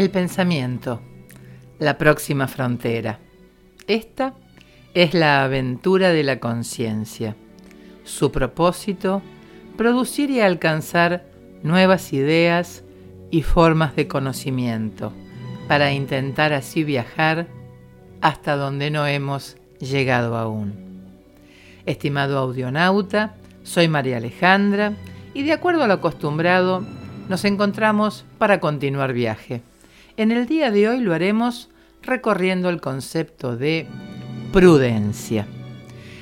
El pensamiento, la próxima frontera. Esta es la aventura de la conciencia. Su propósito, producir y alcanzar nuevas ideas y formas de conocimiento, para intentar así viajar hasta donde no hemos llegado aún. Estimado audionauta, soy María Alejandra y de acuerdo a lo acostumbrado, nos encontramos para continuar viaje. En el día de hoy lo haremos recorriendo el concepto de prudencia.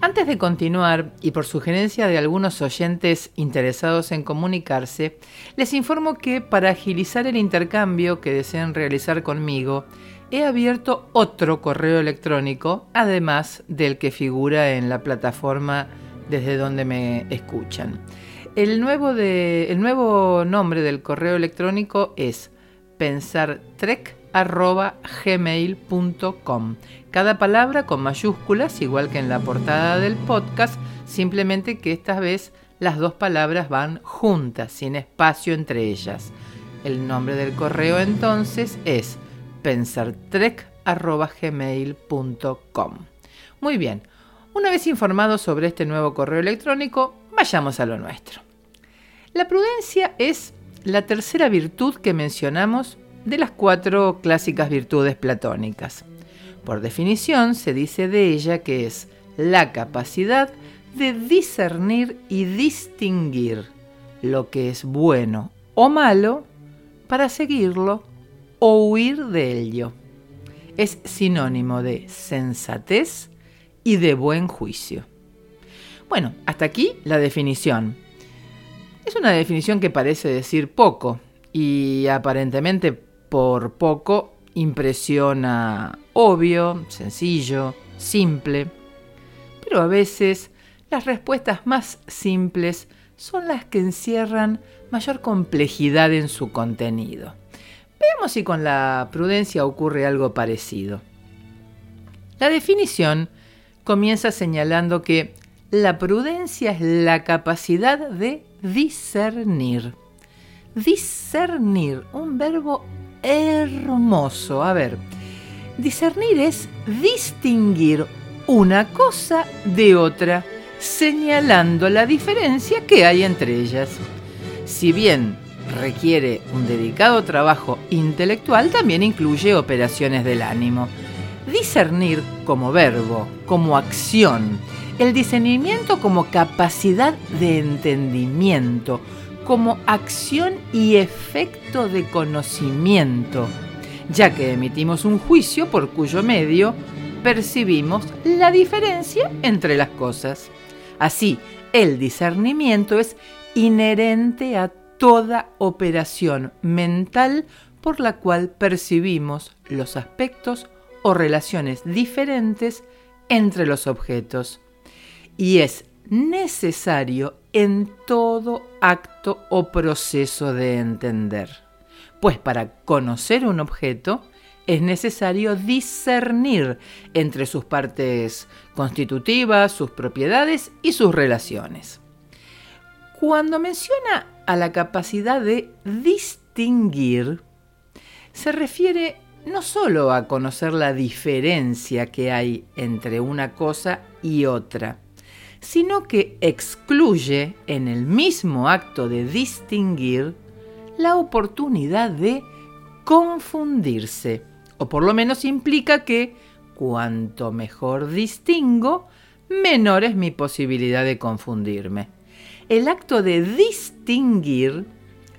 Antes de continuar, y por sugerencia de algunos oyentes interesados en comunicarse, les informo que para agilizar el intercambio que deseen realizar conmigo, he abierto otro correo electrónico, además del que figura en la plataforma desde donde me escuchan. El nuevo, el nuevo nombre del correo electrónico es pensartrek.gmail.com. Cada palabra con mayúsculas, igual que en la portada del podcast, simplemente que esta vez las dos palabras van juntas, sin espacio entre ellas. El nombre del correo entonces es pensartrek.gmail.com. Muy bien, una vez informados sobre este nuevo correo electrónico, vayamos a lo nuestro. La prudencia es la tercera virtud que mencionamos de las cuatro clásicas virtudes platónicas. Por definición, se dice de ella que es la capacidad de discernir y distinguir lo que es bueno o malo para seguirlo o huir de ello. Es sinónimo de sensatez y de buen juicio. Bueno, hasta aquí la definición. Es una definición que parece decir poco y aparentemente por poco impresiona obvio, sencillo, simple, pero a veces las respuestas más simples son las que encierran mayor complejidad en su contenido. Veamos si con la prudencia ocurre algo parecido. La definición comienza señalando que la prudencia es la capacidad de discernir. Discernir, un verbo hermoso. A ver, discernir es distinguir una cosa de otra, señalando la diferencia que hay entre ellas. Si bien requiere un dedicado trabajo intelectual, también incluye operaciones del ánimo. Discernir como verbo, como acción, el discernimiento como capacidad de entendimiento, como acción y efecto de conocimiento, ya que emitimos un juicio por cuyo medio percibimos la diferencia entre las cosas. Así, el discernimiento es inherente a toda operación mental por la cual percibimos los aspectos o relaciones diferentes entre los objetos y es necesario en todo acto o proceso de entender. Pues para conocer un objeto es necesario discernir entre sus partes constitutivas, sus propiedades y sus relaciones. Cuando menciona a la capacidad de distinguir, se refiere no solo a conocer la diferencia que hay entre una cosa y otra, sino que excluye en el mismo acto de distinguir la oportunidad de confundirse, o por lo menos implica que cuanto mejor distingo, menor es mi posibilidad de confundirme. El acto de distinguir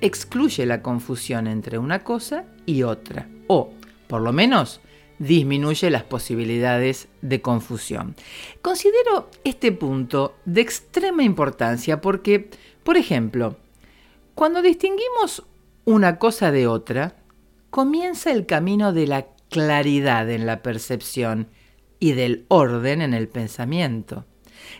excluye la confusión entre una cosa y otra, o por lo menos disminuye las posibilidades de confusión. Considero este punto de extrema importancia porque, por ejemplo, cuando distinguimos una cosa de otra, comienza el camino de la claridad en la percepción y del orden en el pensamiento,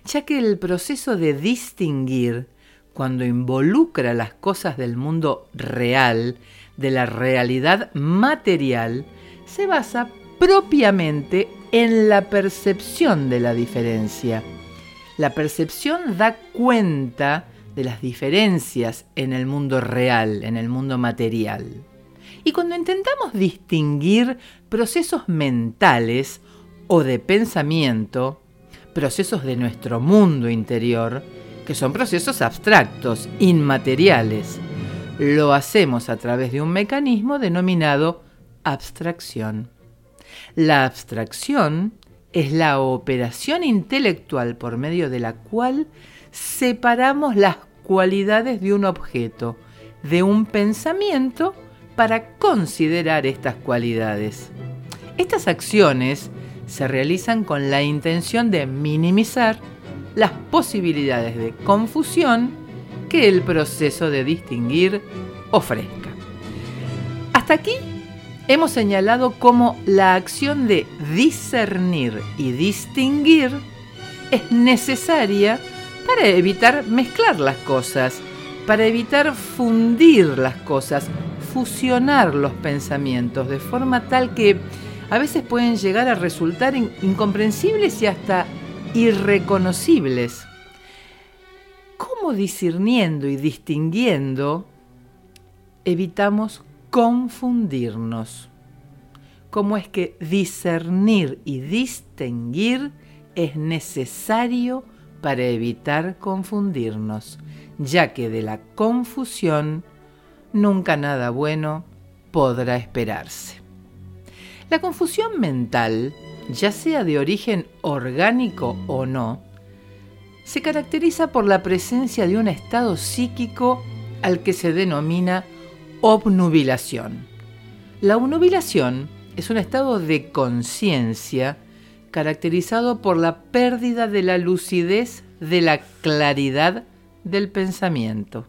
ya que el proceso de distinguir, cuando involucra las cosas del mundo real, de la realidad material, se basa propiamente en la percepción de la diferencia. La percepción da cuenta de las diferencias en el mundo real, en el mundo material. Y cuando intentamos distinguir procesos mentales o de pensamiento, procesos de nuestro mundo interior, que son procesos abstractos, inmateriales, lo hacemos a través de un mecanismo denominado abstracción. La abstracción es la operación intelectual por medio de la cual separamos las cualidades de un objeto, de un pensamiento, para considerar estas cualidades. Estas acciones se realizan con la intención de minimizar las posibilidades de confusión que el proceso de distinguir ofrezca. Hasta aquí hemos señalado cómo la acción de discernir y distinguir es necesaria para evitar mezclar las cosas, para evitar fundir las cosas, fusionar los pensamientos de forma tal que a veces pueden llegar a resultar incomprensibles y hasta irreconocibles. ¿Cómo discerniendo y distinguiendo evitamos confundirnos? ¿Cómo es que discernir y distinguir es necesario para evitar confundirnos, ya que de la confusión nunca nada bueno podrá esperarse. La confusión mental, ya sea de origen orgánico o no, se caracteriza por la presencia de un estado psíquico al que se denomina obnubilación. La obnubilación es un estado de conciencia caracterizado por la pérdida de la lucidez de la claridad del pensamiento.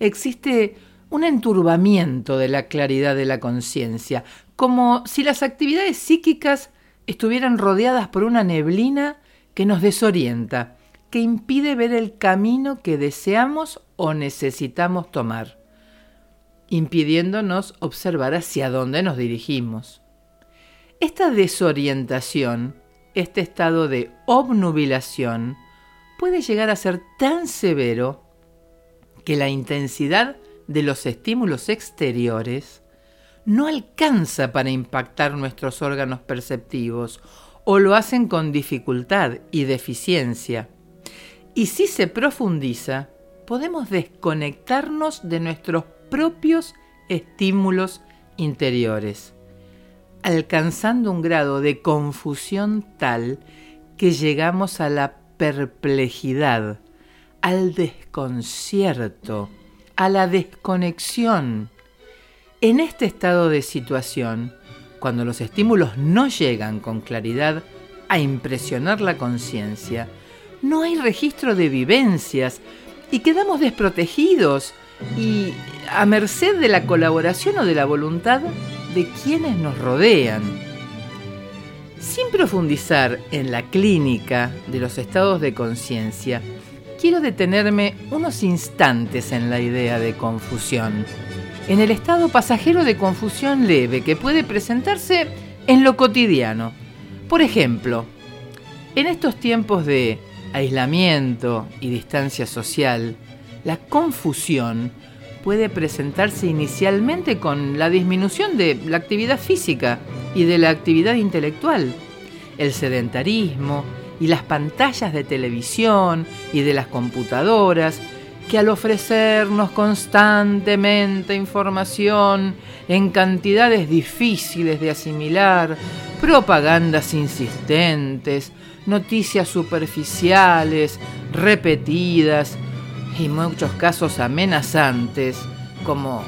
Existe un enturbamiento de la claridad de la conciencia, como si las actividades psíquicas estuvieran rodeadas por una neblina que nos desorienta, que impide ver el camino que deseamos o necesitamos tomar, impidiéndonos observar hacia dónde nos dirigimos. Esta desorientación, este estado de obnubilación, puede llegar a ser tan severo que la intensidad de los estímulos exteriores no alcanza para impactar nuestros órganos perceptivos o lo hacen con dificultad y deficiencia. Y si se profundiza, podemos desconectarnos de nuestros propios estímulos interiores alcanzando un grado de confusión tal que llegamos a la perplejidad, al desconcierto, a la desconexión. En este estado de situación, cuando los estímulos no llegan con claridad a impresionar la conciencia, no hay registro de vivencias y quedamos desprotegidos y a merced de la colaboración o de la voluntad de quienes nos rodean. Sin profundizar en la clínica de los estados de conciencia, quiero detenerme unos instantes en la idea de confusión, en el estado pasajero de confusión leve que puede presentarse en lo cotidiano. Por ejemplo, en estos tiempos de aislamiento y distancia social, la confusión puede presentarse inicialmente con la disminución de la actividad física y de la actividad intelectual, el sedentarismo y las pantallas de televisión y de las computadoras que al ofrecernos constantemente información en cantidades difíciles de asimilar, propagandas insistentes, noticias superficiales, repetidas, y muchos casos amenazantes como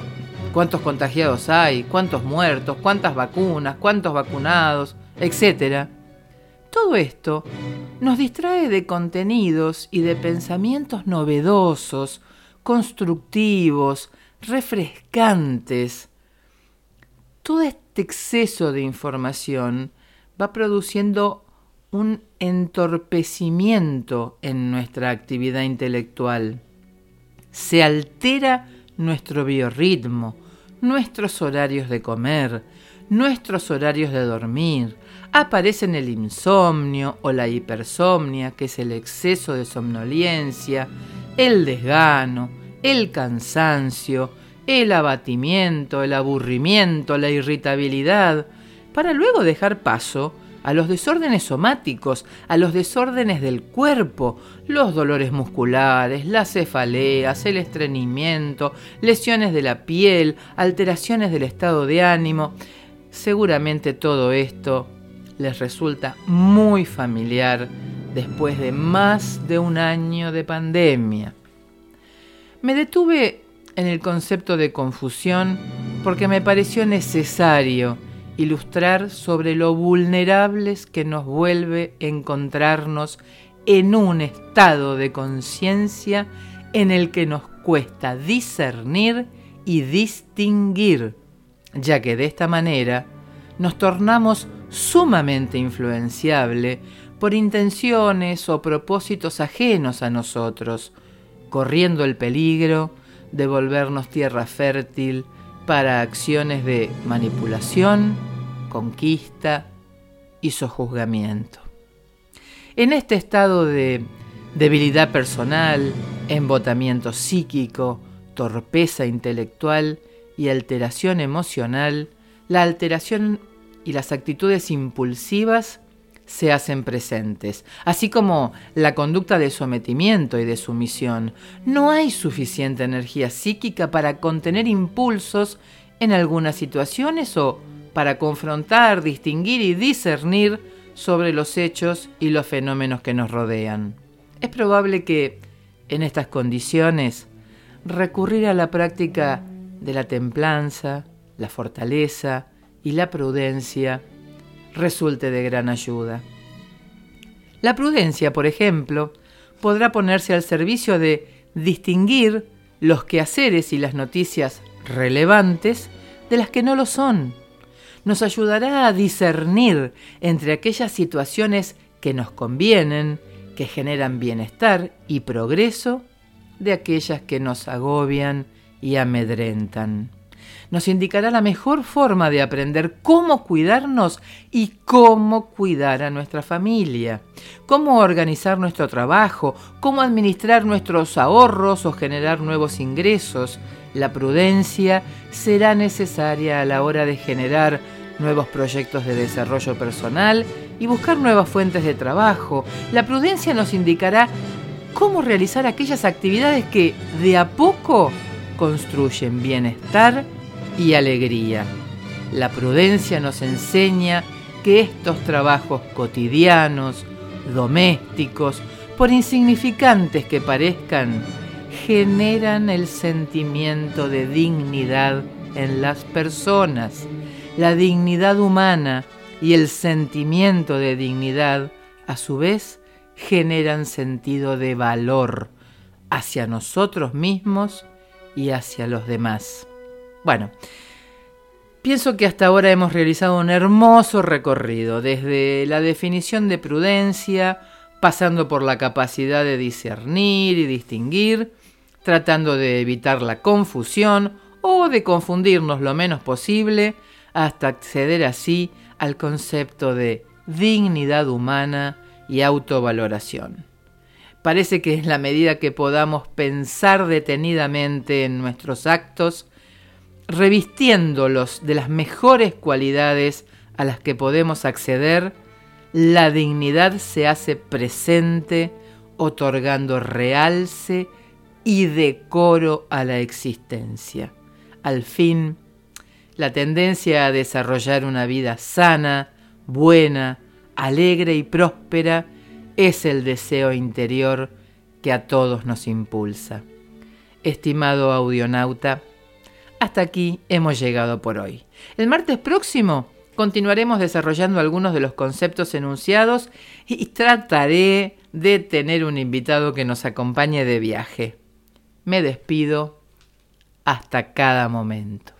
cuántos contagiados hay, cuántos muertos, cuántas vacunas, cuántos vacunados, etc. Todo esto nos distrae de contenidos y de pensamientos novedosos, constructivos, refrescantes. Todo este exceso de información va produciendo un entorpecimiento en nuestra actividad intelectual se altera nuestro biorritmo, nuestros horarios de comer, nuestros horarios de dormir, aparecen el insomnio o la hipersomnia, que es el exceso de somnolencia, el desgano, el cansancio, el abatimiento, el aburrimiento, la irritabilidad, para luego dejar paso a los desórdenes somáticos, a los desórdenes del cuerpo, los dolores musculares, las cefaleas, el estreñimiento, lesiones de la piel, alteraciones del estado de ánimo. Seguramente todo esto les resulta muy familiar después de más de un año de pandemia. Me detuve en el concepto de confusión porque me pareció necesario ilustrar sobre lo vulnerables que nos vuelve encontrarnos en un estado de conciencia en el que nos cuesta discernir y distinguir, ya que de esta manera nos tornamos sumamente influenciable por intenciones o propósitos ajenos a nosotros, corriendo el peligro de volvernos tierra fértil para acciones de manipulación, conquista y sojuzgamiento. En este estado de debilidad personal, embotamiento psíquico, torpeza intelectual y alteración emocional, la alteración y las actitudes impulsivas se hacen presentes, así como la conducta de sometimiento y de sumisión. No hay suficiente energía psíquica para contener impulsos en algunas situaciones o para confrontar, distinguir y discernir sobre los hechos y los fenómenos que nos rodean. Es probable que, en estas condiciones, recurrir a la práctica de la templanza, la fortaleza y la prudencia resulte de gran ayuda. La prudencia, por ejemplo, podrá ponerse al servicio de distinguir los quehaceres y las noticias relevantes de las que no lo son. Nos ayudará a discernir entre aquellas situaciones que nos convienen, que generan bienestar y progreso, de aquellas que nos agobian y amedrentan nos indicará la mejor forma de aprender cómo cuidarnos y cómo cuidar a nuestra familia, cómo organizar nuestro trabajo, cómo administrar nuestros ahorros o generar nuevos ingresos. La prudencia será necesaria a la hora de generar nuevos proyectos de desarrollo personal y buscar nuevas fuentes de trabajo. La prudencia nos indicará cómo realizar aquellas actividades que de a poco construyen bienestar y alegría. La prudencia nos enseña que estos trabajos cotidianos, domésticos, por insignificantes que parezcan, generan el sentimiento de dignidad en las personas. La dignidad humana y el sentimiento de dignidad, a su vez, generan sentido de valor hacia nosotros mismos y hacia los demás. Bueno, pienso que hasta ahora hemos realizado un hermoso recorrido, desde la definición de prudencia, pasando por la capacidad de discernir y distinguir, tratando de evitar la confusión o de confundirnos lo menos posible, hasta acceder así al concepto de dignidad humana y autovaloración. Parece que en la medida que podamos pensar detenidamente en nuestros actos, revistiéndolos de las mejores cualidades a las que podemos acceder, la dignidad se hace presente, otorgando realce y decoro a la existencia. Al fin, la tendencia a desarrollar una vida sana, buena, alegre y próspera es el deseo interior que a todos nos impulsa. Estimado audionauta, hasta aquí hemos llegado por hoy. El martes próximo continuaremos desarrollando algunos de los conceptos enunciados y trataré de tener un invitado que nos acompañe de viaje. Me despido hasta cada momento.